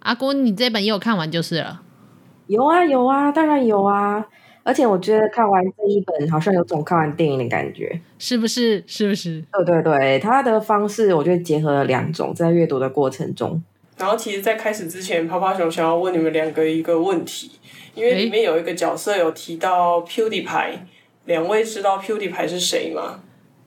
哦，阿姑，你这本也有看完就是了。有啊，有啊，当然有啊。而且我觉得看完这一本，好像有种看完电影的感觉，是不是？是不是？对对对，他的方式我觉得结合了两种，在阅读的过程中。然后，其实，在开始之前，泡泡熊想要问你们两个一个问题，因为里面有一个角色有提到 PewDiePie，两位知道 PewDiePie 是谁吗？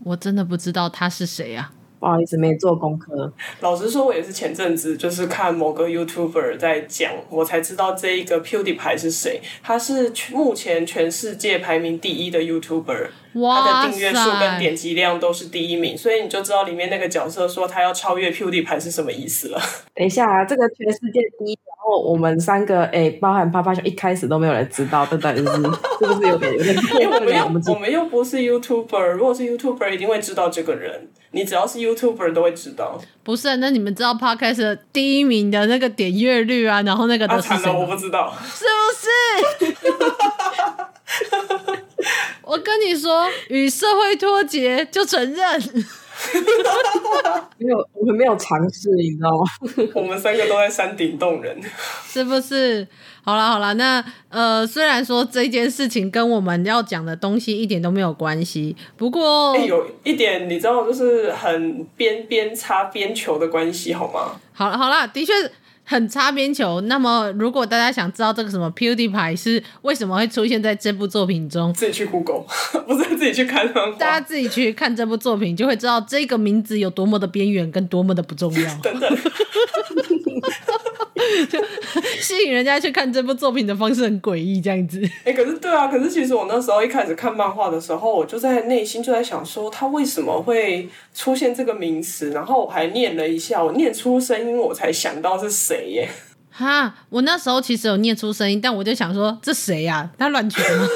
我真的不知道他是谁啊。不好意思，没做功课。老实说，我也是前阵子就是看某个 YouTuber 在讲，我才知道这一个 PewDiePie 是谁。他是目前全世界排名第一的 YouTuber。他的订阅数跟点击量都是第一名，所以你就知道里面那个角色说他要超越 PewDiePie 是什么意思了。等一下啊，这个全世界第一，然后我们三个哎，包含啪啪熊，一开始都没有人知道，这到底是是不是有点有点？因为我们又我们又不是 YouTuber，如果是 YouTuber 一定会知道这个人。你只要是 YouTuber 都会知道。不是，那你们知道 Podcast 第一名的那个点阅率啊，然后那个都是谁？啊，我不知道，是不是？我跟你说，与社会脱节就承认。没有，我们没有尝试，你知道吗？我们三个都在山顶洞人，是不是？好了好了，那呃，虽然说这件事情跟我们要讲的东西一点都没有关系，不过、欸、有一点你知道，就是很边边擦边球的关系，好吗？好了好了，的确。很擦边球。那么，如果大家想知道这个什么 PewDiePie 是为什么会出现在这部作品中，自己去 Google，不是自己去看。大家自己去看这部作品，就会知道这个名字有多么的边缘，跟多么的不重要。等等。吸引人家去看这部作品的方式很诡异，这样子。哎、欸，可是对啊，可是其实我那时候一开始看漫画的时候，我就在内心就在想说，他为什么会出现这个名词？然后我还念了一下，我念出声音，我才想到是谁耶。哈，我那时候其实有念出声音，但我就想说，这谁呀、啊？他乱取的吗？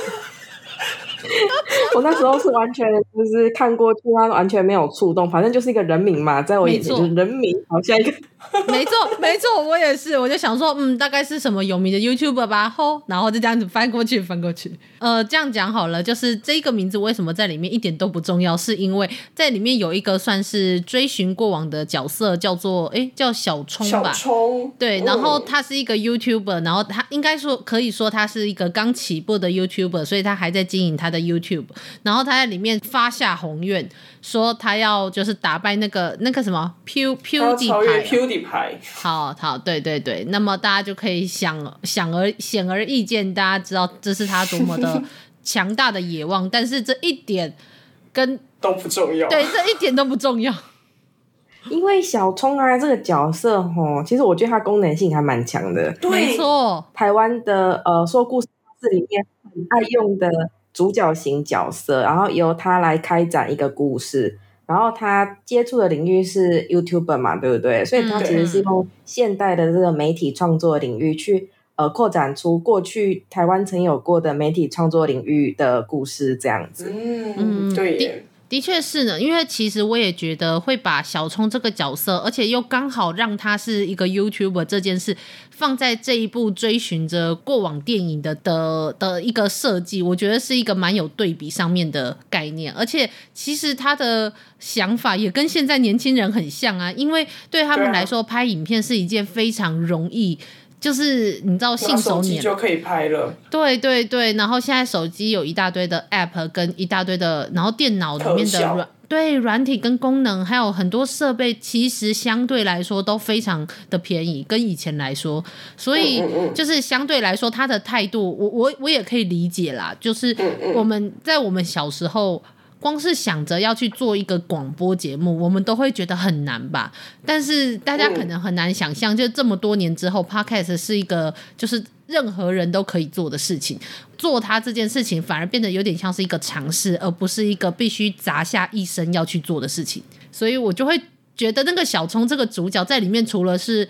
我那时候是完全就是看过去，他完全没有触动，反正就是一个人名嘛，在我眼前就是人名，好像一个。没错，没错，我也是，我就想说，嗯，大概是什么有名的 YouTuber 吧，吼，然后就这样子翻过去，翻过去。呃，这样讲好了，就是这个名字为什么在里面一点都不重要，是因为在里面有一个算是追寻过往的角色，叫做哎，叫小聪吧，小聪，对，然后他是一个 YouTuber，然后他应该说可以说他是一个刚起步的 YouTuber，所以他还在经营他的 YouTube，然后他在里面发下宏愿，说他要就是打败那个那个什么 Pew PewDiePie。好好，对对对，那么大家就可以想想而显而易见，大家知道这是他多么的 强大的野望，但是这一点跟都不重要，对，这一点都不重要，因为小聪啊这个角色吼，其实我觉得他功能性还蛮强的，对没错，台湾的呃说故事里面很爱用的主角型角色，然后由他来开展一个故事。然后他接触的领域是 YouTuber 嘛，对不对？所以他其实是用现代的这个媒体创作领域去呃扩展出过去台湾曾有过的媒体创作领域的故事，这样子。嗯，对。的确是呢，因为其实我也觉得会把小聪这个角色，而且又刚好让他是一个 YouTuber 这件事，放在这一部追寻着过往电影的的的一个设计，我觉得是一个蛮有对比上面的概念。而且其实他的想法也跟现在年轻人很像啊，因为对他们来说，拍影片是一件非常容易。就是你知道，信手拈就可以拍了。对对对，然后现在手机有一大堆的 App 跟一大堆的，然后电脑里面的软对软体跟功能，还有很多设备，其实相对来说都非常的便宜，跟以前来说，所以就是相对来说，他的态度，我我我也可以理解啦。就是我们在我们小时候。光是想着要去做一个广播节目，我们都会觉得很难吧？但是大家可能很难想象，就这么多年之后，Podcast 是一个就是任何人都可以做的事情。做它这件事情，反而变得有点像是一个尝试，而不是一个必须砸下一生要去做的事情。所以我就会觉得，那个小聪这个主角在里面，除了是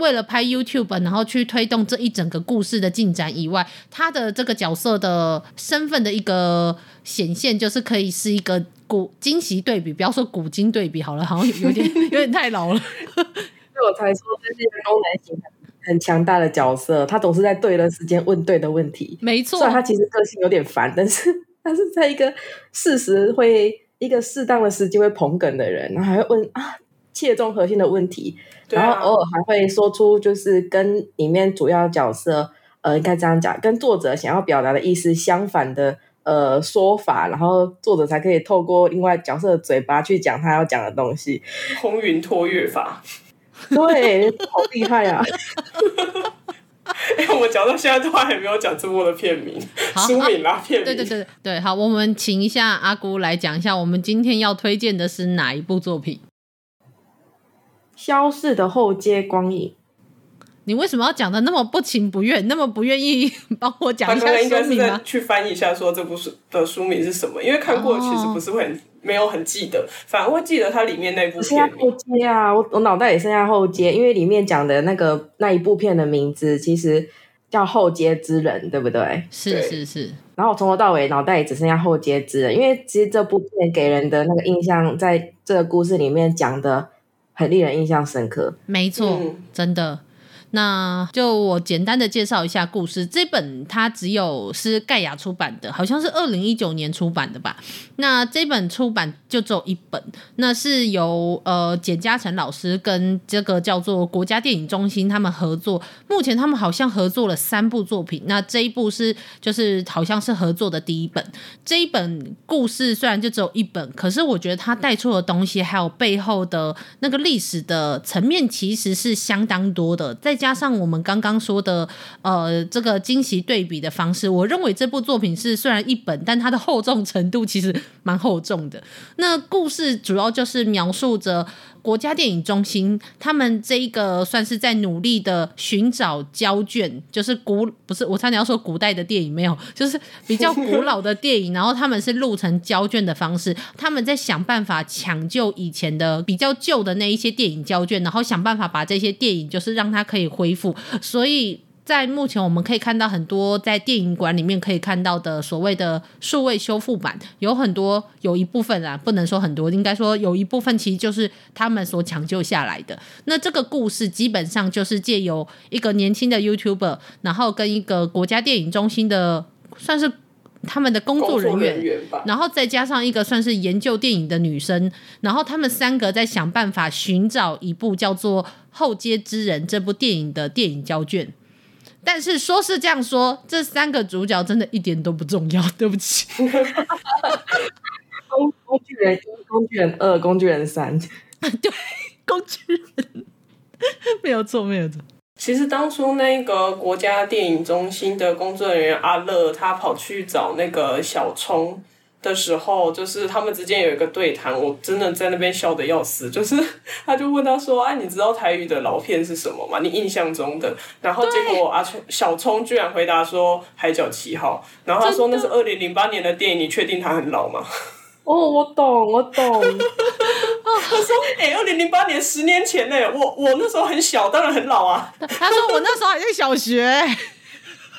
为了拍 YouTube，然后去推动这一整个故事的进展以外，他的这个角色的身份的一个显现，就是可以是一个古今昔对比，不要说古今对比好了，好像有点 有点太老了。所以我才说这是一个功能型很强大的角色，他总是在对的时间问对的问题。没错，虽然他其实个性有点烦，但是 他是在一个事实会一个适当的时机会捧梗的人，然后还会问啊切中核心的问题，然后偶尔还会说出就是跟里面主要角色呃应该这样讲，跟作者想要表达的意思相反的呃说法，然后作者才可以透过另外角色的嘴巴去讲他要讲的东西，空云托月法。对，好厉害啊！哎、欸，我讲到现在都还没有讲这部的片名、书名啦，片名。对对对对，好，我们请一下阿姑来讲一下，我们今天要推荐的是哪一部作品？《消逝的后街光影》。你为什么要讲的那么不情不愿，那么不愿意帮我讲一下书名吗？去翻译一下，说这部书的书名是什么？因为看过其实不是会很、哦、没有很记得，反而会记得它里面那部片。剩下后街啊，我我脑袋也剩下后街，因为里面讲的那个那一部片的名字其实叫《后街之人》，对不对？是是是。然后我从头到尾脑袋也只剩下《后街之人》，因为其实这部片给人的那个印象，在这个故事里面讲的很令人印象深刻。没错，嗯、真的。那就我简单的介绍一下故事。这本它只有是盖亚出版的，好像是二零一九年出版的吧。那这本出版就只有一本，那是由呃简嘉诚老师跟这个叫做国家电影中心他们合作。目前他们好像合作了三部作品，那这一部是就是好像是合作的第一本。这一本故事虽然就只有一本，可是我觉得它带出的东西还有背后的那个历史的层面，其实是相当多的。在加上我们刚刚说的，呃，这个惊喜对比的方式，我认为这部作品是虽然一本，但它的厚重程度其实蛮厚重的。那故事主要就是描述着国家电影中心他们这一个算是在努力的寻找胶卷，就是古不是我差点要说古代的电影没有，就是比较古老的电影，然后他们是录成胶卷的方式，他们在想办法抢救以前的比较旧的那一些电影胶卷，然后想办法把这些电影就是让它可以。恢复，所以在目前我们可以看到很多在电影馆里面可以看到的所谓的数位修复版，有很多有一部分啊，不能说很多，应该说有一部分其实就是他们所抢救下来的。那这个故事基本上就是借由一个年轻的 YouTuber，然后跟一个国家电影中心的算是他们的工作人员，然后再加上一个算是研究电影的女生，然后他们三个在想办法寻找一部叫做。《后街之人》这部电影的电影胶卷，但是说是这样说，这三个主角真的一点都不重要。对不起，工工具人一、工具人二、工具人三，对，工具人 没有错，没有错。其实当初那个国家电影中心的工作人员阿乐，他跑去找那个小聪。的时候，就是他们之间有一个对谈，我真的在那边笑得要死。就是他就问他说：“哎、啊，你知道台语的老片是什么吗？你印象中的？”然后结果阿聪小聪居然回答说《海角七号》，然后他说那是二零零八年的电影，你确定他很老吗？哦，我懂，我懂。他说：“哎、欸，二零零八年十年前呢，我我那时候很小，当然很老啊。”他说：“我那时候还在小学。”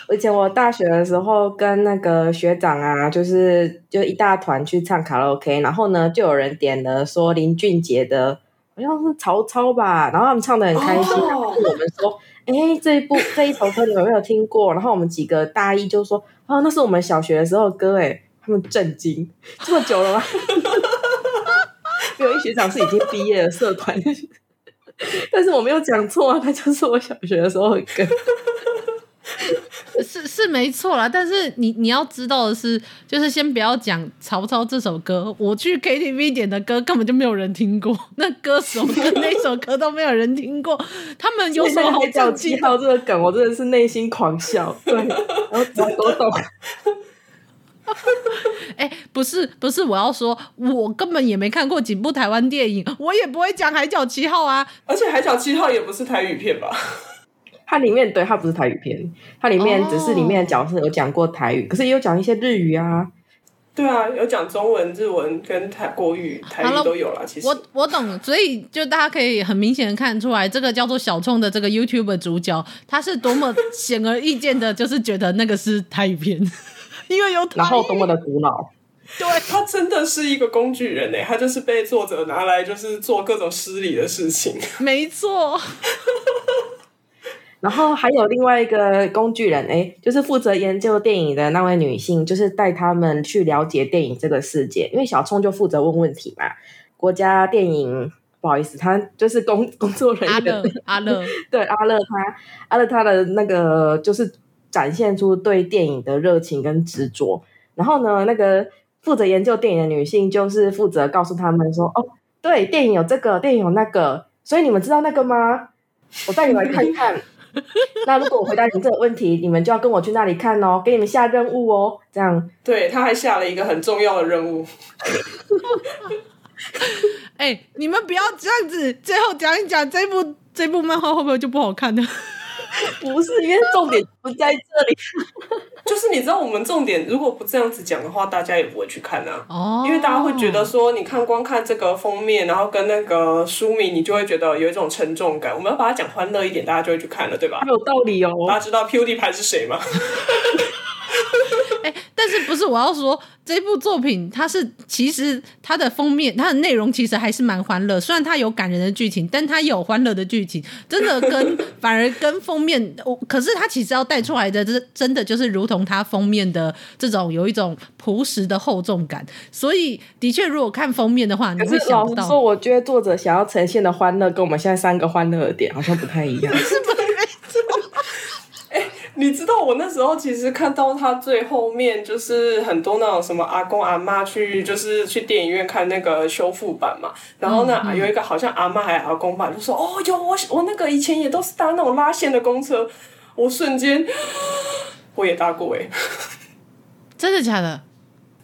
而且我大学的时候跟那个学长啊，就是就一大团去唱卡拉 OK，然后呢就有人点了说林俊杰的，好像是曹操吧，然后他们唱的很开心，然后我们说，哎、欸，这一部这一首歌你有没有听过？然后我们几个大一就说，哦，那是我们小学的时候的歌，哎，他们震惊，这么久了吗？有一学长是已经毕业的社团，但是我没有讲错啊，他就是我小学的时候的歌。是是没错啦，但是你你要知道的是，就是先不要讲曹操这首歌，我去 KTV 点的歌根本就没有人听过，那歌手的那首歌都没有人听过，他们有什么好讲？记到这个梗，我真的是内心狂笑。对，然后多懂。不是不是，我要说，我根本也没看过几部台湾电影，我也不会讲《海角七号》啊，而且《海角七号》也不是台语片吧？它里面对，它不是台语片，它里面只是里面的角色有讲过台语，oh. 可是也有讲一些日语啊。对啊，有讲中文、日文跟台国语、台语都有啦。其实我我懂，所以就大家可以很明显的看出来，这个叫做小冲的这个 YouTube 主角，他是多么显而易见的，就是觉得那个是台语片，因为有台语，然后多么的古老。对，他真的是一个工具人呢，他就是被作者拿来就是做各种失礼的事情。没错。然后还有另外一个工具人，哎，就是负责研究电影的那位女性，就是带他们去了解电影这个世界。因为小冲就负责问问题嘛。国家电影，不好意思，他就是工工作人员。阿乐，阿乐，对，阿乐他，阿乐他的那个就是展现出对电影的热情跟执着。然后呢，那个负责研究电影的女性，就是负责告诉他们说，哦，对，电影有这个，电影有那个，所以你们知道那个吗？我带你们来看一看。那如果我回答你们这个问题，你们就要跟我去那里看哦，给你们下任务哦，这样。对，他还下了一个很重要的任务。哎、欸，你们不要这样子，最后讲一讲这部这部漫画会不会就不好看呢？不是，因为重点不在这里。就是你知道，我们重点如果不这样子讲的话，大家也不会去看啊。哦。因为大家会觉得说，你看光看这个封面，然后跟那个书名，你就会觉得有一种沉重感。我们要把它讲欢乐一点，大家就会去看了，对吧？有道理哦。大家知道 PewDiePie 是谁吗？哎、欸，但是不是我要说这部作品，它是其实它的封面，它的内容其实还是蛮欢乐。虽然它有感人的剧情，但它有欢乐的剧情，真的跟 反而跟封面，我可是它其实要带出来的，这真的就是如同它封面的这种有一种朴实的厚重感。所以的确，如果看封面的话，你会想不到。说，我觉得作者想要呈现的欢乐，跟我们现在三个欢乐的点好像不太一样。是不是？你知道我那时候其实看到他最后面就是很多那种什么阿公阿妈去就是去电影院看那个修复版嘛，然后呢、嗯嗯、有一个好像阿妈还阿公吧，就说哦哟我我那个以前也都是搭那种拉线的公车，我瞬间 我也搭过哎，真的假的？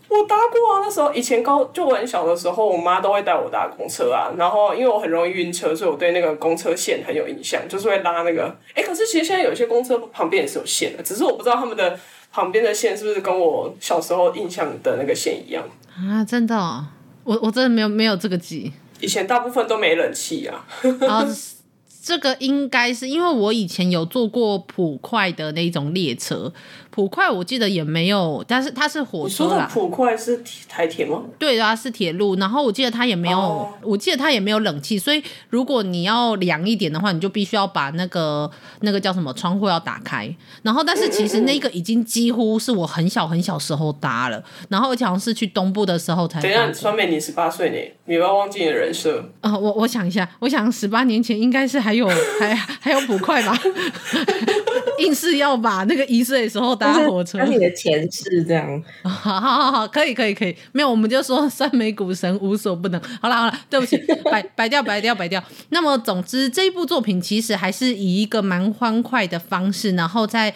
我搭过啊，那时候以前高就我很小的时候，我妈都会带我搭公车啊。然后因为我很容易晕车，所以我对那个公车线很有印象，就是会拉那个。哎，可是其实现在有些公车旁边也是有线的，只是我不知道他们的旁边的线是不是跟我小时候印象的那个线一样啊？真的哦，我我真的没有没有这个记忆。以前大部分都没冷气啊。啊，这个应该是因为我以前有坐过普快的那种列车。普快我记得也没有，但是它是火车啦。你说的普快是台铁吗？对啊，是铁路。然后我记得它也没有，oh. 我记得它也没有冷气，所以如果你要凉一点的话，你就必须要把那个那个叫什么窗户要打开。然后，但是其实那个已经几乎是我很小很小时候搭了，然后而且好像是去东部的时候才。等一下，酸梅你十八岁呢，你不要忘记你的人设。啊、呃，我我想一下，我想十八年前应该是还有还还有普快吧，硬是要把那个一岁的时候搭。搭火车，你的前世这样，好好好好，可以可以可以，没有我们就说酸梅股神无所不能。好了好了，对不起，摆摆掉摆掉摆掉。那么总之这一部作品其实还是以一个蛮欢快的方式，然后再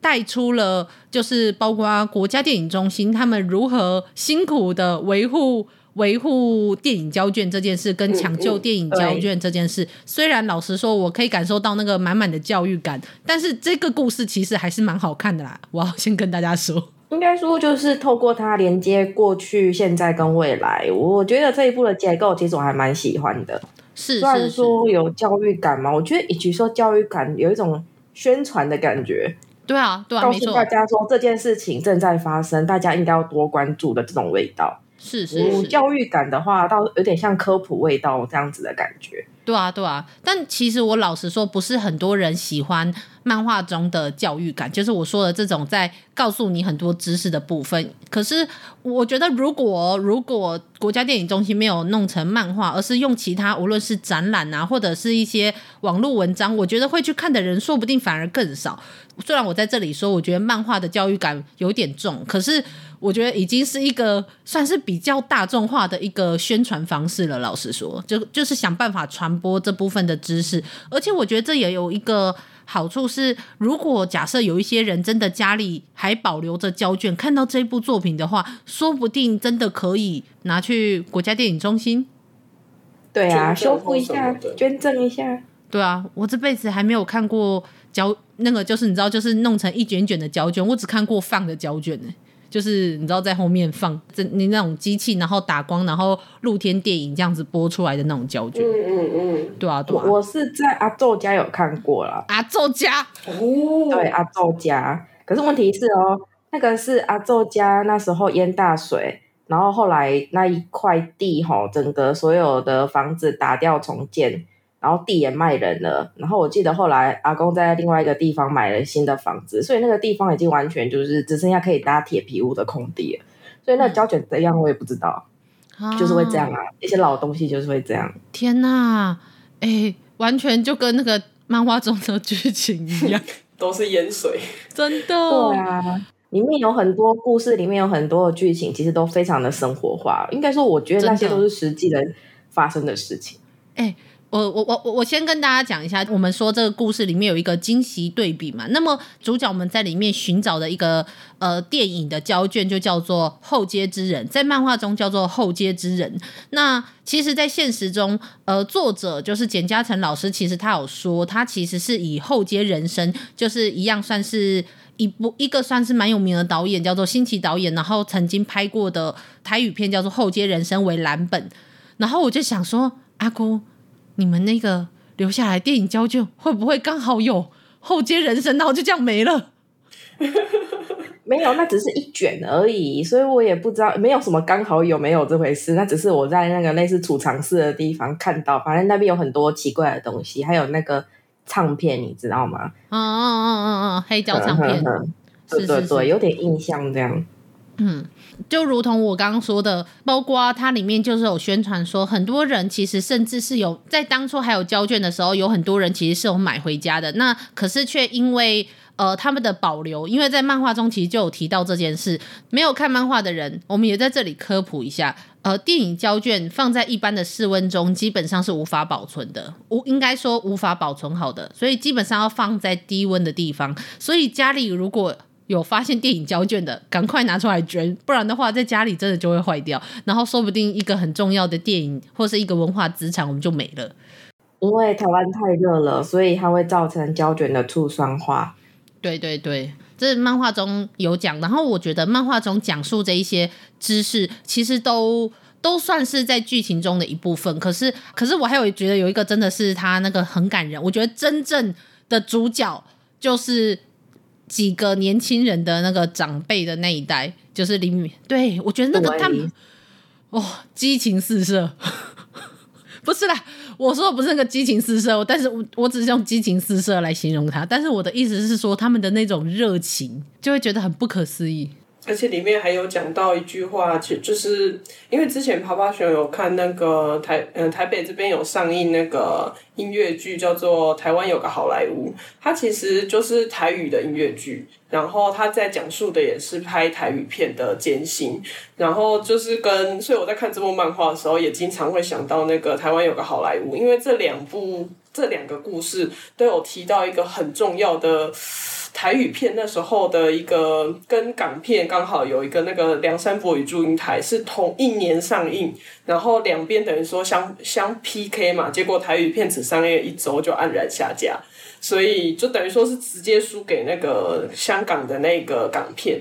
带出了就是包括国家电影中心他们如何辛苦的维护。维护电影胶卷这件事，跟抢救电影胶卷这件事，嗯嗯、虽然老实说，我可以感受到那个满满的教育感，但是这个故事其实还是蛮好看的啦。我要先跟大家说，应该说就是透过它连接过去、现在跟未来。我觉得这一部的结构其实我还蛮喜欢的。是，虽然说有教育感嘛，我觉得与其说教育感，有一种宣传的感觉。对啊，对啊，告诉大家说这件事情正在发生，大家应该要多关注的这种味道。是是，是，是教育感的话，倒有点像科普味道这样子的感觉。对啊，对啊。但其实我老实说，不是很多人喜欢漫画中的教育感，就是我说的这种在告诉你很多知识的部分。可是我觉得，如果如果国家电影中心没有弄成漫画，而是用其他，无论是展览啊，或者是一些网络文章，我觉得会去看的人说不定反而更少。虽然我在这里说，我觉得漫画的教育感有点重，可是。我觉得已经是一个算是比较大众化的一个宣传方式了。老实说，就就是想办法传播这部分的知识，而且我觉得这也有一个好处是，如果假设有一些人真的家里还保留着胶卷，看到这部作品的话，说不定真的可以拿去国家电影中心，对啊，修复一下，捐赠一下。对啊，我这辈子还没有看过胶那个，就是你知道，就是弄成一卷卷的胶卷，我只看过放的胶卷呢。就是你知道在后面放这你那种机器，然后打光，然后露天电影这样子播出来的那种胶卷。嗯嗯嗯，对啊对啊。我是在阿宙家有看过了。阿宙家哦，对阿宙家，可是问题是哦，那个是阿宙家那时候淹大水。然后后来那一块地吼，整个所有的房子打掉重建，然后地也卖人了。然后我记得后来阿公在另外一个地方买了新的房子，所以那个地方已经完全就是只剩下可以搭铁皮屋的空地了。所以那胶卷怎样我也不知道，嗯、就是会这样啊，一些老东西就是会这样。天哪，哎，完全就跟那个漫画中的剧情一样，都是淹水，真的。对啊。里面有很多故事，里面有很多的剧情，其实都非常的生活化。应该说，我觉得那些都是实际的发生的事情。哎，我我我我我我先跟大家讲一下，我们说这个故事里面有一个惊喜对比嘛。那么主角们在里面寻找的一个呃电影的胶卷，就叫做《后街之人》，在漫画中叫做《后街之人》。那其实，在现实中，呃，作者就是简嘉诚老师，其实他有说，他其实是以《后街人生》就是一样算是。一部一个算是蛮有名的导演，叫做新奇导演，然后曾经拍过的台语片叫做《后街人生》为蓝本，然后我就想说，阿姑，你们那个留下来电影胶卷会不会刚好有《后街人生》，然后就这样没了？没有，那只是一卷而已，所以我也不知道，没有什么刚好有没有这回事，那只是我在那个类似储藏室的地方看到，反正那边有很多奇怪的东西，还有那个。唱片你知道吗？嗯嗯嗯嗯嗯，黑胶唱片，对对对，有点印象这样。嗯，就如同我刚刚说的，包括它里面就是有宣传说，很多人其实甚至是有在当初还有胶卷的时候，有很多人其实是有买回家的。那可是却因为呃他们的保留，因为在漫画中其实就有提到这件事。没有看漫画的人，我们也在这里科普一下。呃，电影胶卷放在一般的室温中，基本上是无法保存的，无应该说无法保存好的，所以基本上要放在低温的地方。所以家里如果有发现电影胶卷的，赶快拿出来捐，不然的话在家里真的就会坏掉，然后说不定一个很重要的电影或是一个文化资产我们就没了。因为台湾太热了，所以它会造成胶卷的醋酸化。对对对。这漫画中有讲，然后我觉得漫画中讲述这一些知识，其实都都算是在剧情中的一部分。可是，可是我还有觉得有一个真的是他那个很感人。我觉得真正的主角就是几个年轻人的那个长辈的那一代，就是林敏。对，我觉得那个他们，哦，激情四射。不是啦，我说的不是那个激情四射，但是我我只是用激情四射来形容他。但是我的意思是说，他们的那种热情，就会觉得很不可思议。而且里面还有讲到一句话，其实就是因为之前趴趴熊有看那个台，嗯、台北这边有上映那个音乐剧，叫做《台湾有个好莱坞》，它其实就是台语的音乐剧，然后它在讲述的也是拍台语片的艰辛，然后就是跟，所以我在看这部漫画的时候，也经常会想到那个《台湾有个好莱坞》，因为这两部这两个故事都有提到一个很重要的。台语片那时候的一个跟港片刚好有一个那个梁山伯与祝英台是同一年上映，然后两边等于说相相 PK 嘛，结果台语片只上映一周就黯然下架，所以就等于说是直接输给那个香港的那个港片。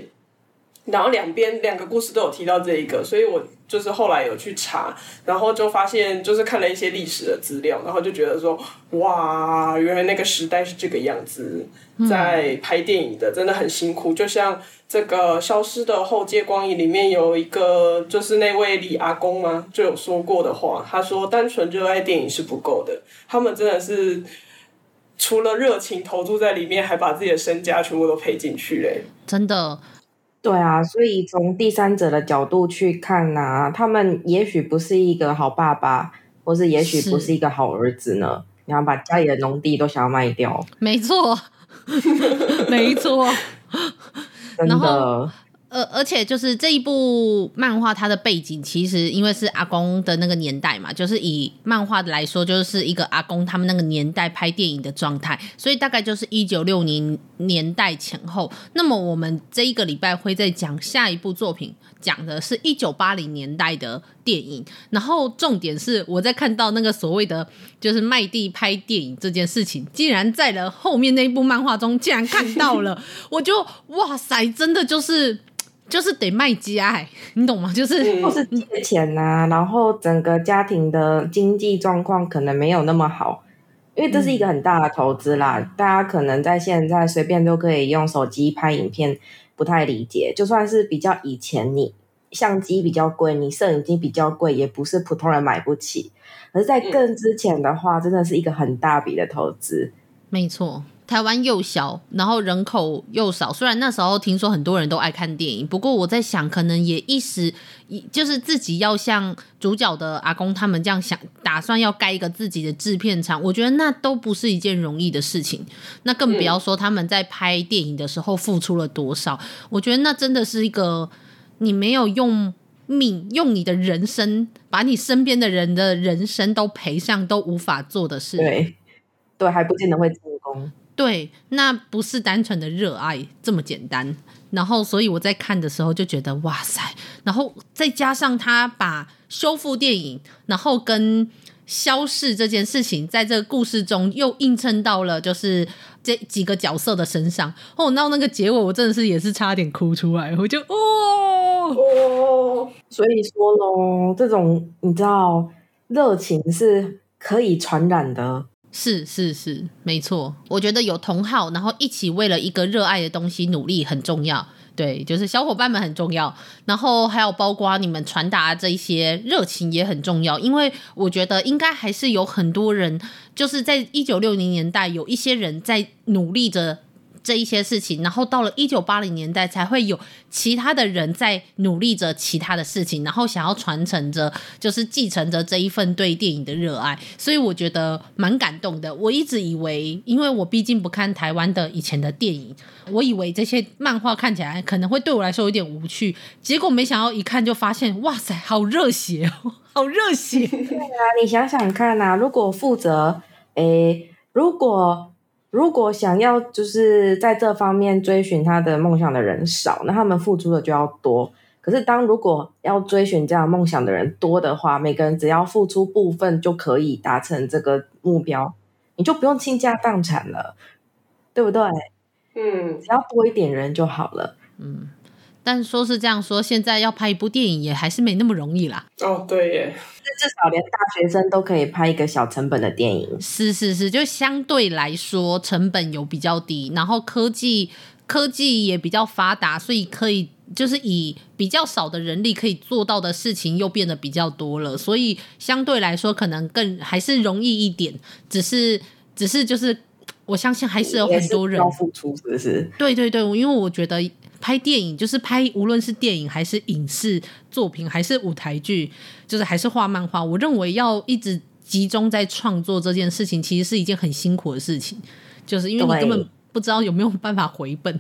然后两边两个故事都有提到这一个，所以我就是后来有去查，然后就发现就是看了一些历史的资料，然后就觉得说，哇，原来那个时代是这个样子，在拍电影的真的很辛苦。就像这个《消失的后街光影》里面有一个，就是那位李阿公嘛，就有说过的话，他说：“单纯热爱电影是不够的，他们真的是除了热情投注在里面，还把自己的身家全部都赔进去嘞，真的。”对啊，所以从第三者的角度去看呐、啊，他们也许不是一个好爸爸，或是也许不是一个好儿子呢。然后把家里的农地都想要卖掉，没错，没错，真的。而而且就是这一部漫画，它的背景其实因为是阿公的那个年代嘛，就是以漫画来说，就是一个阿公他们那个年代拍电影的状态，所以大概就是一九六零年代前后。那么我们这一个礼拜会再讲下一部作品，讲的是一九八零年代的电影。然后重点是我在看到那个所谓的就是卖地拍电影这件事情，竟然在了后面那一部漫画中竟然看到了，我就哇塞，真的就是。就是得卖家哎，你懂吗？就是或是借钱呐、啊，然后整个家庭的经济状况可能没有那么好，因为这是一个很大的投资啦。嗯、大家可能在现在随便都可以用手机拍影片，不太理解。就算是比较以前，你相机比较贵，你摄影机比较贵，也不是普通人买不起。而在更之前的话，真的是一个很大笔的投资。没错。台湾又小，然后人口又少。虽然那时候听说很多人都爱看电影，不过我在想，可能也一时就是自己要像主角的阿公他们这样想，打算要盖一个自己的制片厂。我觉得那都不是一件容易的事情。那更不要说他们在拍电影的时候付出了多少。我觉得那真的是一个你没有用命、用你的人生，把你身边的人的人生都赔上，都无法做的事。对，对，还不见得会成功。对，那不是单纯的热爱这么简单。然后，所以我在看的时候就觉得哇塞，然后再加上他把修复电影，然后跟消逝这件事情，在这个故事中又映衬到了就是这几个角色的身上。哦，那那个结尾，我真的是也是差点哭出来。我就哦哦，所以说喽，这种你知道，热情是可以传染的。是是是，没错。我觉得有同好，然后一起为了一个热爱的东西努力很重要。对，就是小伙伴们很重要。然后还有包括你们传达这一些热情也很重要，因为我觉得应该还是有很多人，就是在一九六零年代有一些人在努力着。这一些事情，然后到了一九八零年代，才会有其他的人在努力着其他的事情，然后想要传承着，就是继承着这一份对电影的热爱。所以我觉得蛮感动的。我一直以为，因为我毕竟不看台湾的以前的电影，我以为这些漫画看起来可能会对我来说有点无趣，结果没想到一看就发现，哇塞，好热血哦，好热血！对啊，你想想看啊，如果负责，诶，如果。如果想要就是在这方面追寻他的梦想的人少，那他们付出的就要多。可是当如果要追寻这样梦想的人多的话，每个人只要付出部分就可以达成这个目标，你就不用倾家荡产了，对不对？嗯，只要多一点人就好了。嗯。但说是这样说，现在要拍一部电影也还是没那么容易啦。哦，对耶，至少连大学生都可以拍一个小成本的电影。是是是，就相对来说成本有比较低，然后科技科技也比较发达，所以可以就是以比较少的人力可以做到的事情又变得比较多了，所以相对来说可能更还是容易一点。只是只是就是我相信还是有很多人要付出，是不是？对对对，因为我觉得。拍电影就是拍，无论是电影还是影视作品，还是舞台剧，就是还是画漫画。我认为要一直集中在创作这件事情，其实是一件很辛苦的事情，就是因为你根本不知道有没有办法回本。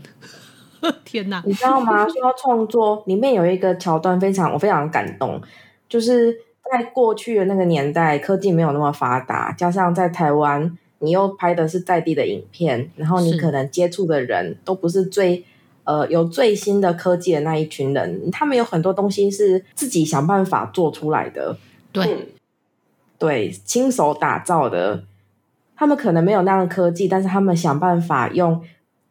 天哪，你知道吗？说到创作，里面有一个桥段非常我非常感动，就是在过去的那个年代，科技没有那么发达，加上在台湾，你又拍的是在地的影片，然后你可能接触的人都不是最。呃，有最新的科技的那一群人，他们有很多东西是自己想办法做出来的，对，嗯、对，亲手打造的。他们可能没有那样的科技，但是他们想办法用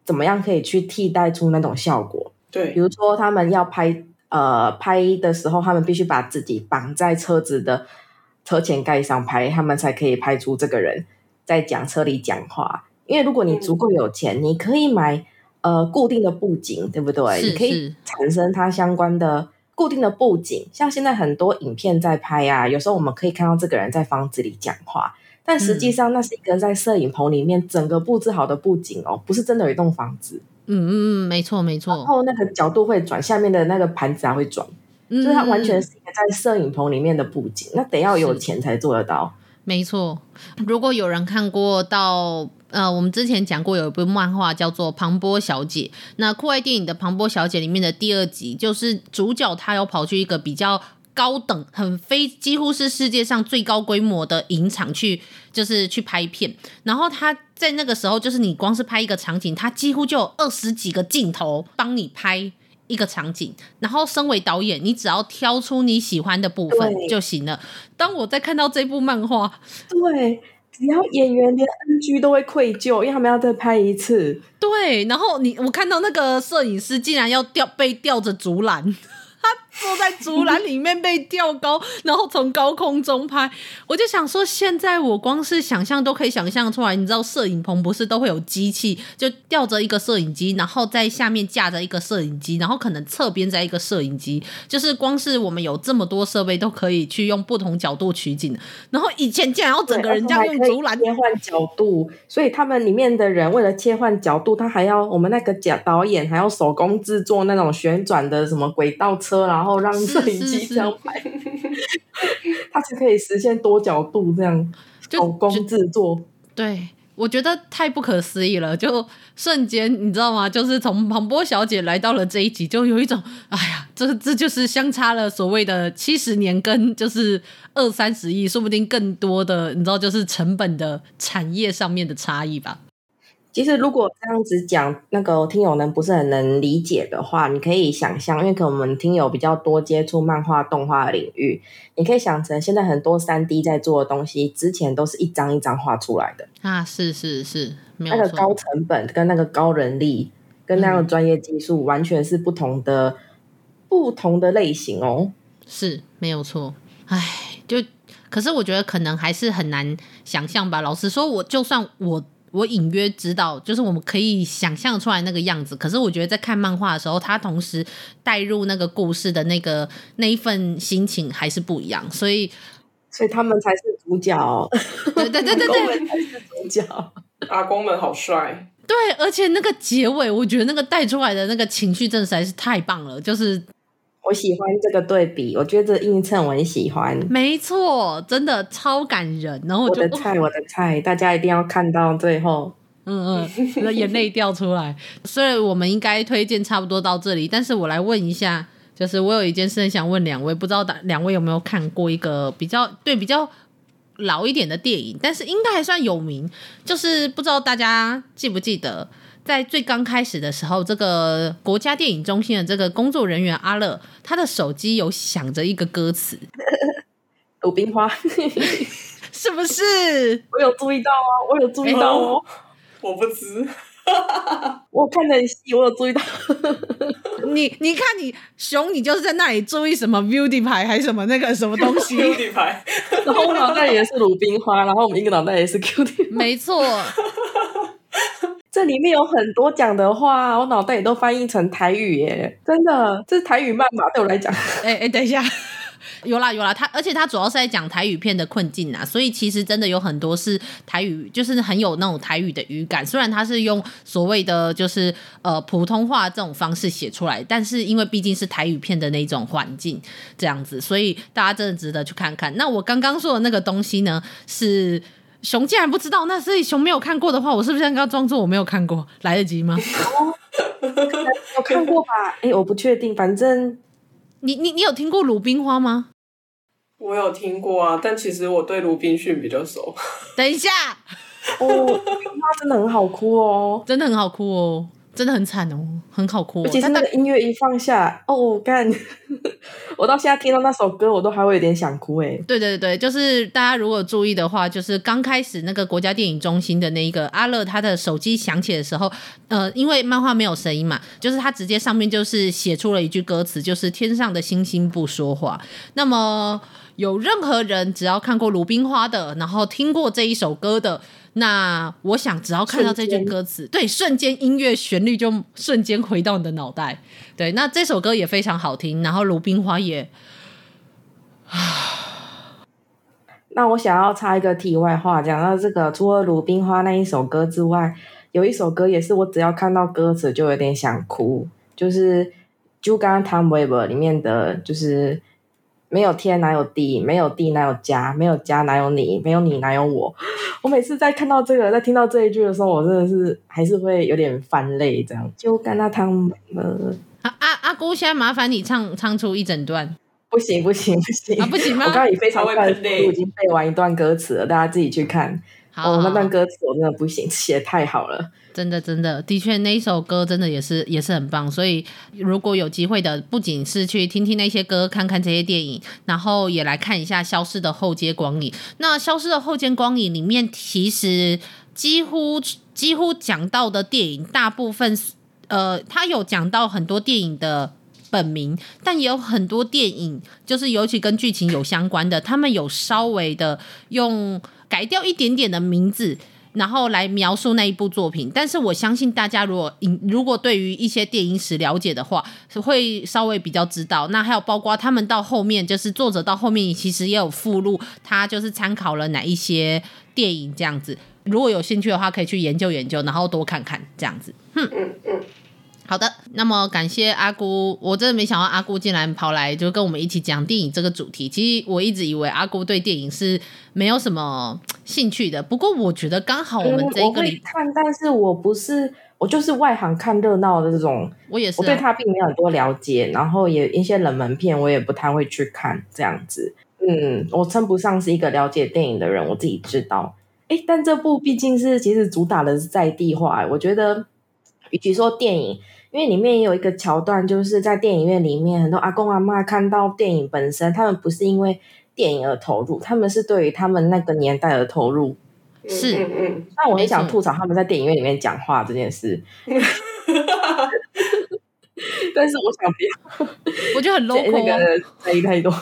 怎么样可以去替代出那种效果。对，比如说他们要拍呃拍的时候，他们必须把自己绑在车子的车前盖上拍，他们才可以拍出这个人在讲车里讲话。因为如果你足够有钱，嗯、你可以买。呃，固定的布景，对不对？你可以产生它相关的固定的布景，像现在很多影片在拍啊，有时候我们可以看到这个人在房子里讲话，但实际上那是一个在摄影棚里面整个布置好的布景哦，不是真的有一栋房子。嗯嗯嗯，没错没错。然后那个角度会转，下面的那个盘子还会转，嗯，所以它完全是一个在摄影棚里面的布景，那得要有钱才做得到。没错，如果有人看过到。呃，我们之前讲过有一部漫画叫做《庞波小姐》，那酷爱电影的《庞波小姐》里面的第二集，就是主角她要跑去一个比较高等、很非几乎是世界上最高规模的影厂去，就是去拍片。然后他在那个时候，就是你光是拍一个场景，他几乎就有二十几个镜头帮你拍一个场景。然后身为导演，你只要挑出你喜欢的部分就行了。当我在看到这部漫画，对。只要演员连 NG 都会愧疚，因为他们要再拍一次。对，然后你我看到那个摄影师竟然要吊被吊着竹篮。他坐在竹篮里面被吊高，然后从高空中拍，我就想说，现在我光是想象都可以想象出来。你知道，摄影棚不是都会有机器，就吊着一个摄影机，然后在下面架着一个摄影机，然后可能侧边在一个摄影机，就是光是我们有这么多设备都可以去用不同角度取景。然后以前竟然要整个人这样用竹篮切换角度，所以他们里面的人为了切换角度，他还要我们那个假导演还要手工制作那种旋转的什么轨道车，然后让摄影机这样拍，它是可以实现多角度这样手工制作。对，我觉得太不可思议了，就瞬间你知道吗？就是从庞波小姐来到了这一集，就有一种哎呀，这这就是相差了所谓的七十年，跟就是二三十亿，说不定更多的，你知道，就是成本的产业上面的差异吧。其实，如果这样子讲，那个听友能不是很能理解的话，你可以想象，因为可能我们听友比较多接触漫画、动画领域，你可以想成现在很多三 D 在做的东西，之前都是一张一张画出来的啊，是是是，那个高成本跟那个高人力跟那个专业技术完全是不同的、嗯、不同的类型哦，是没有错。哎，就可是我觉得可能还是很难想象吧。老实说，我就算我。我隐约知道，就是我们可以想象出来那个样子。可是我觉得在看漫画的时候，他同时带入那个故事的那个那一份心情还是不一样。所以，所以他们才是主角。对对对对对，才是主角。阿公们好帅。对，而且那个结尾，我觉得那个带出来的那个情绪，真的实在是太棒了。就是。我喜欢这个对比，我觉得这映衬我很喜欢。没错，真的超感人。然后我，我的菜，我的菜，大家一定要看到最后。嗯嗯，眼泪掉出来。所以我们应该推荐差不多到这里。但是我来问一下，就是我有一件事很想问两位，不知道两位有没有看过一个比较对比较老一点的电影，但是应该还算有名，就是不知道大家记不记得。在最刚开始的时候，这个国家电影中心的这个工作人员阿乐，他的手机有响着一个歌词，鲁冰花，是不是？我有注意到啊，我有注意到哦，欸、我不知，我看的很细，我有注意到。你你看你熊，你就是在那里注意什么 beauty 牌还是什么那个什么东西？beauty 牌，然后我脑袋也是鲁冰花，然后我们一个脑袋也是 beauty，没错。这里面有很多讲的话，我脑袋也都翻译成台语耶，真的，这是台语漫嘛？对我来讲，哎哎，等一下，有啦有啦，他而且他主要是在讲台语片的困境啊，所以其实真的有很多是台语，就是很有那种台语的语感。虽然他是用所谓的就是呃普通话这种方式写出来，但是因为毕竟是台语片的那种环境这样子，所以大家真的值得去看看。那我刚刚说的那个东西呢是。熊竟然不知道，那所以熊没有看过的话，我是不是应该装作我没有看过？来得及吗？有看过吧？哎、欸，我不确定，反正你你你有听过鲁冰花吗？我有听过啊，但其实我对鲁滨逊比较熟。等一下，哦，他真的很好哭哦，真的很好哭哦。真的很惨哦，很好哭哦。其实那个音乐一放下，哦，干！我到现在听到那首歌，我都还会有点想哭诶。对对对，就是大家如果注意的话，就是刚开始那个国家电影中心的那一个阿乐，他的手机响起的时候，呃，因为漫画没有声音嘛，就是他直接上面就是写出了一句歌词，就是“天上的星星不说话”。那么有任何人只要看过《鲁冰花》的，然后听过这一首歌的。那我想，只要看到这句歌词，对，瞬间音乐旋律就瞬间回到你的脑袋。对，那这首歌也非常好听，然后鲁冰花也。那我想要插一个题外话，讲到这个，除了鲁冰花那一首歌之外，有一首歌也是我只要看到歌词就有点想哭，就是《就刚刚 Tom Weber》里面的就是。没有天哪有地，没有地哪有家，没有家哪有你，没有你哪有我。我每次在看到这个，在听到这一句的时候，我真的是还是会有点翻泪。这样就干那汤了。阿阿阿姑，现在麻烦你唱唱出一整段。不行不行不行，啊，不行吗？我刚刚已非常快速度已经背完一段歌词了，大家自己去看。好哦，那段歌词我真的不行，写太好了。真的，真的，的确，那一首歌真的也是也是很棒。所以，如果有机会的，不仅是去听听那些歌，看看这些电影，然后也来看一下《消失的后街光影》。那《消失的后街光影》里面，其实几乎几乎讲到的电影，大部分呃，他有讲到很多电影的本名，但也有很多电影，就是尤其跟剧情有相关的，他们有稍微的用改掉一点点的名字。然后来描述那一部作品，但是我相信大家如果如果对于一些电影史了解的话，是会稍微比较知道。那还有包括他们到后面，就是作者到后面其实也有附录，他就是参考了哪一些电影这样子。如果有兴趣的话，可以去研究研究，然后多看看这样子。哼。嗯嗯。好的，那么感谢阿姑，我真的没想到阿姑竟然跑来就跟我们一起讲电影这个主题。其实我一直以为阿姑对电影是没有什么兴趣的，不过我觉得刚好我们这一个看，但是我不是，我就是外行看热闹的这种。我也是、啊，我对他并没有很多了解，然后也一些冷门片我也不太会去看这样子。嗯，我称不上是一个了解电影的人，我自己知道。哎，但这部毕竟是其实主打的是在地化，我觉得与其说电影。因为里面也有一个桥段，就是在电影院里面，很多阿公阿妈看到电影本身，他们不是因为电影而投入，他们是对于他们那个年代而投入。是，嗯嗯。那我很想吐槽他们在电影院里面讲话这件事。但是我想不要，我觉得很 local，那个在意太多。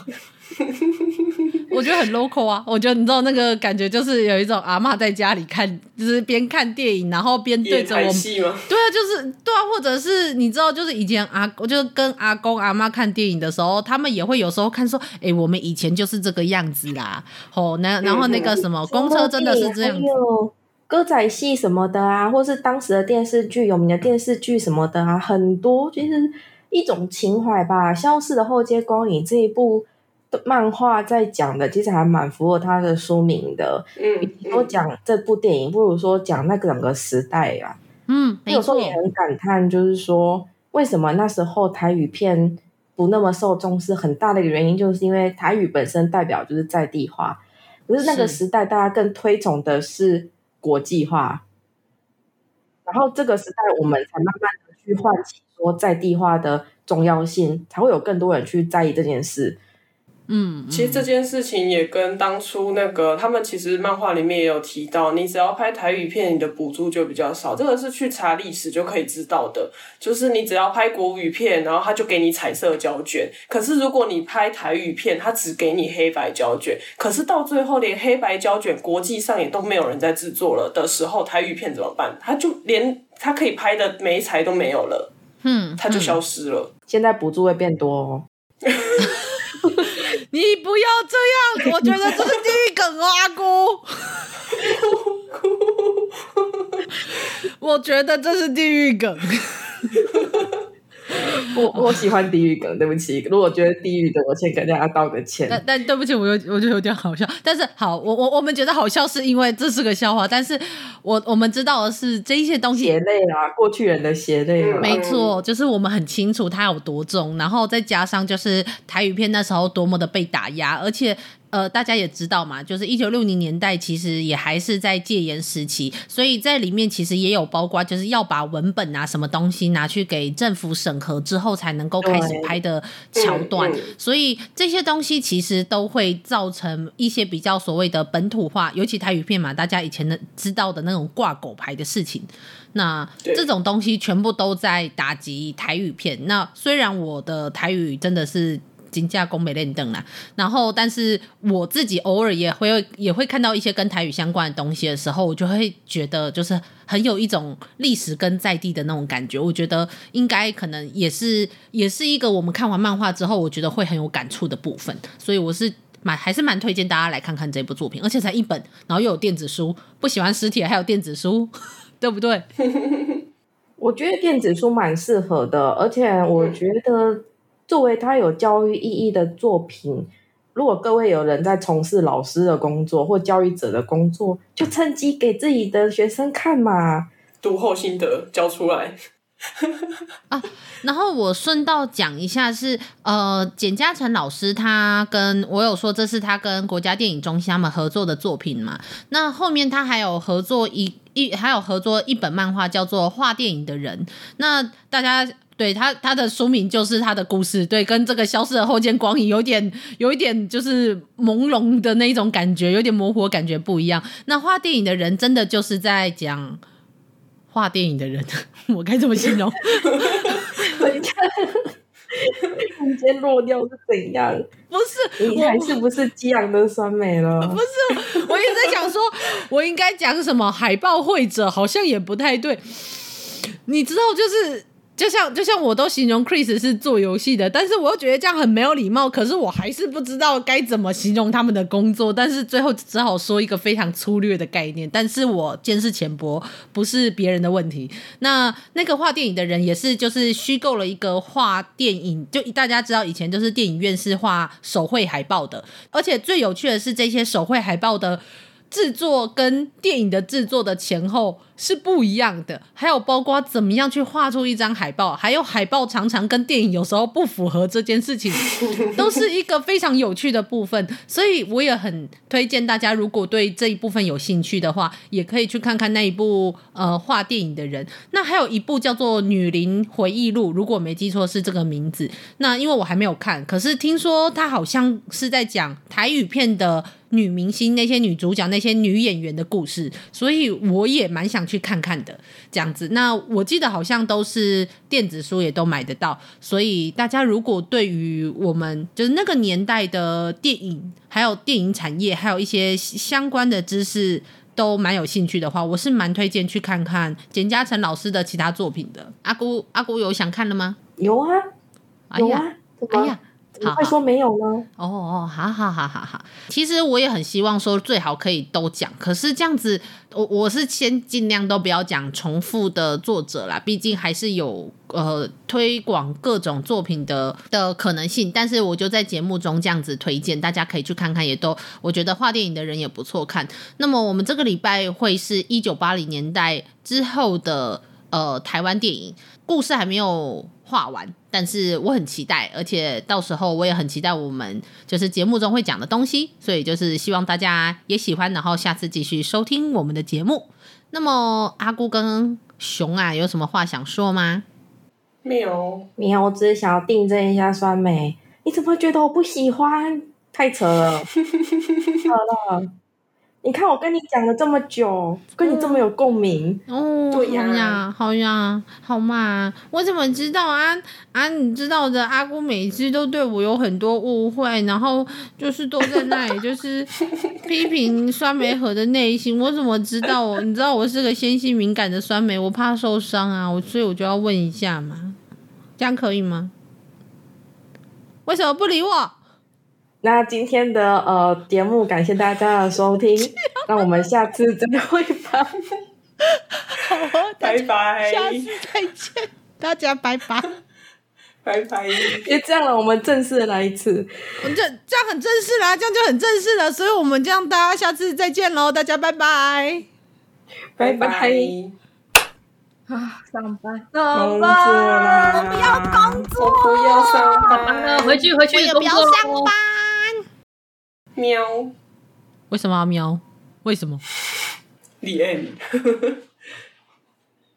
我觉得很 local 啊！我觉得你知道那个感觉，就是有一种阿嬷在家里看，就是边看电影，然后边对着我们。对啊，就是对啊，或者是你知道，就是以前阿，我就跟阿公阿妈看电影的时候，他们也会有时候看说，哎、欸，我们以前就是这个样子啦。哦，那然后那个什么、嗯、公车真的是这样子。有歌仔戏什么的啊，或是当时的电视剧，有名的电视剧什么的啊，很多就是一种情怀吧。消失的后街光影这一部。漫画在讲的其实还蛮符合他的书名的。嗯，与其说讲这部电影，不如说讲那个整个时代啊。嗯，有时候也很感叹，就是说为什么那时候台语片不那么受重视？很大的一个原因就是因为台语本身代表就是在地化，可是那个时代大家更推崇的是国际化。然后这个时代我们才慢慢的去唤起说在地化的重要性，才会有更多人去在意这件事。嗯，其实这件事情也跟当初那个他们其实漫画里面也有提到，你只要拍台语片，你的补助就比较少。这个是去查历史就可以知道的，就是你只要拍国语片，然后他就给你彩色胶卷。可是如果你拍台语片，他只给你黑白胶卷。可是到最后连黑白胶卷国际上也都没有人在制作了的时候，台语片怎么办？他就连他可以拍的媒材都没有了，嗯，他就消失了。现在补助会变多哦。你不要这样，我觉得这是地狱梗哦，阿姑。我觉得这是地狱梗。我我喜欢地狱梗，对不起。如果觉得地狱的，我先跟大家道个歉。但但对不起，我有我觉得有点好笑。但是好，我我我们觉得好笑是因为这是个笑话。但是我我们知道的是这一些东西血泪啊，过去人的血泪啊。没错，就是我们很清楚它有多重，然后再加上就是台语片那时候多么的被打压，而且。呃，大家也知道嘛，就是一九六零年代，其实也还是在戒严时期，所以在里面其实也有包括，就是要把文本啊什么东西拿去给政府审核之后，才能够开始拍的桥段。所以这些东西其实都会造成一些比较所谓的本土化，尤其台语片嘛，大家以前的知道的那种挂狗牌的事情，那这种东西全部都在打击台语片。那虽然我的台语真的是。金价攻美练灯啦，然后但是我自己偶尔也会也会看到一些跟台语相关的东西的时候，我就会觉得就是很有一种历史跟在地的那种感觉。我觉得应该可能也是也是一个我们看完漫画之后，我觉得会很有感触的部分。所以我是蛮还是蛮推荐大家来看看这部作品，而且才一本，然后又有电子书，不喜欢实体还有电子书，对不对？我觉得电子书蛮适合的，而且我觉得。作为他有教育意义的作品，如果各位有人在从事老师的工作或教育者的工作，就趁机给自己的学生看嘛，读后心得交出来。啊，然后我顺道讲一下是，呃，简嘉诚老师他跟我有说，这是他跟国家电影中心他们合作的作品嘛。那后面他还有合作一一还有合作一本漫画，叫做《画电影的人》。那大家对他他的书名就是他的故事，对，跟这个消失的后见光影有点有一点就是朦胧的那一种感觉，有点模糊感觉不一样。那画电影的人真的就是在讲。画电影的人，我该怎么形容？瞬间落掉是怎样？不是，你还是不是激昂的酸梅了？不是，我一直在想说，我应该讲什么？海报绘者好像也不太对。你知道，就是。就像就像我都形容 Chris 是做游戏的，但是我又觉得这样很没有礼貌。可是我还是不知道该怎么形容他们的工作，但是最后只好说一个非常粗略的概念。但是我见识浅薄，不是别人的问题。那那个画电影的人也是，就是虚构了一个画电影，就大家知道以前就是电影院是画手绘海报的，而且最有趣的是这些手绘海报的制作跟电影的制作的前后。是不一样的，还有包括怎么样去画出一张海报，还有海报常常跟电影有时候不符合这件事情，都是一个非常有趣的部分。所以我也很推荐大家，如果对这一部分有兴趣的话，也可以去看看那一部呃画电影的人。那还有一部叫做《女林回忆录》，如果没记错是这个名字。那因为我还没有看，可是听说他好像是在讲台语片的女明星那些女主角那些女演员的故事，所以我也蛮想。去看看的这样子，那我记得好像都是电子书也都买得到，所以大家如果对于我们就是那个年代的电影，还有电影产业，还有一些相关的知识都蛮有兴趣的话，我是蛮推荐去看看简嘉诚老师的其他作品的。阿姑，阿姑有想看了吗？有啊，有啊，哎呀。你会说没有呢？哦哦，好好好好好。其实我也很希望说最好可以都讲，可是这样子，我我是先尽量都不要讲重复的作者啦，毕竟还是有呃推广各种作品的的可能性。但是我就在节目中这样子推荐，大家可以去看看，也都我觉得画电影的人也不错看。那么我们这个礼拜会是一九八零年代之后的呃台湾电影，故事还没有画完。但是我很期待，而且到时候我也很期待我们就是节目中会讲的东西，所以就是希望大家也喜欢，然后下次继续收听我们的节目。那么阿姑跟熊啊，有什么话想说吗？没有，没有，我只是想要订正一下酸梅。你怎么会觉得我不喜欢？太扯了，扯了。你看我跟你讲了这么久，跟你这么有共鸣哦，对呀，好呀，好呀，好嘛，我怎么知道啊啊？你知道的，阿姑每次都对我有很多误会，然后就是都在那里就是 批评酸梅盒的内心，我怎么知道？我你知道我是个纤细敏感的酸梅，我怕受伤啊，我所以我就要问一下嘛，这样可以吗？为什么不理我？那今天的呃节目，感谢大家的收听，那我们下次再会吧。好，拜拜，下次再见，大家拜拜，拜拜。别这样了，我们正式的来一次。我这这样很正式啦，这样就很正式了，所以我们这样大家下次再见喽，大家拜拜，拜拜。啊，上班，工作啦，我不要工作，我不要上班，回去回去，我也不要上班。喵？为什么要喵？为什么？李 end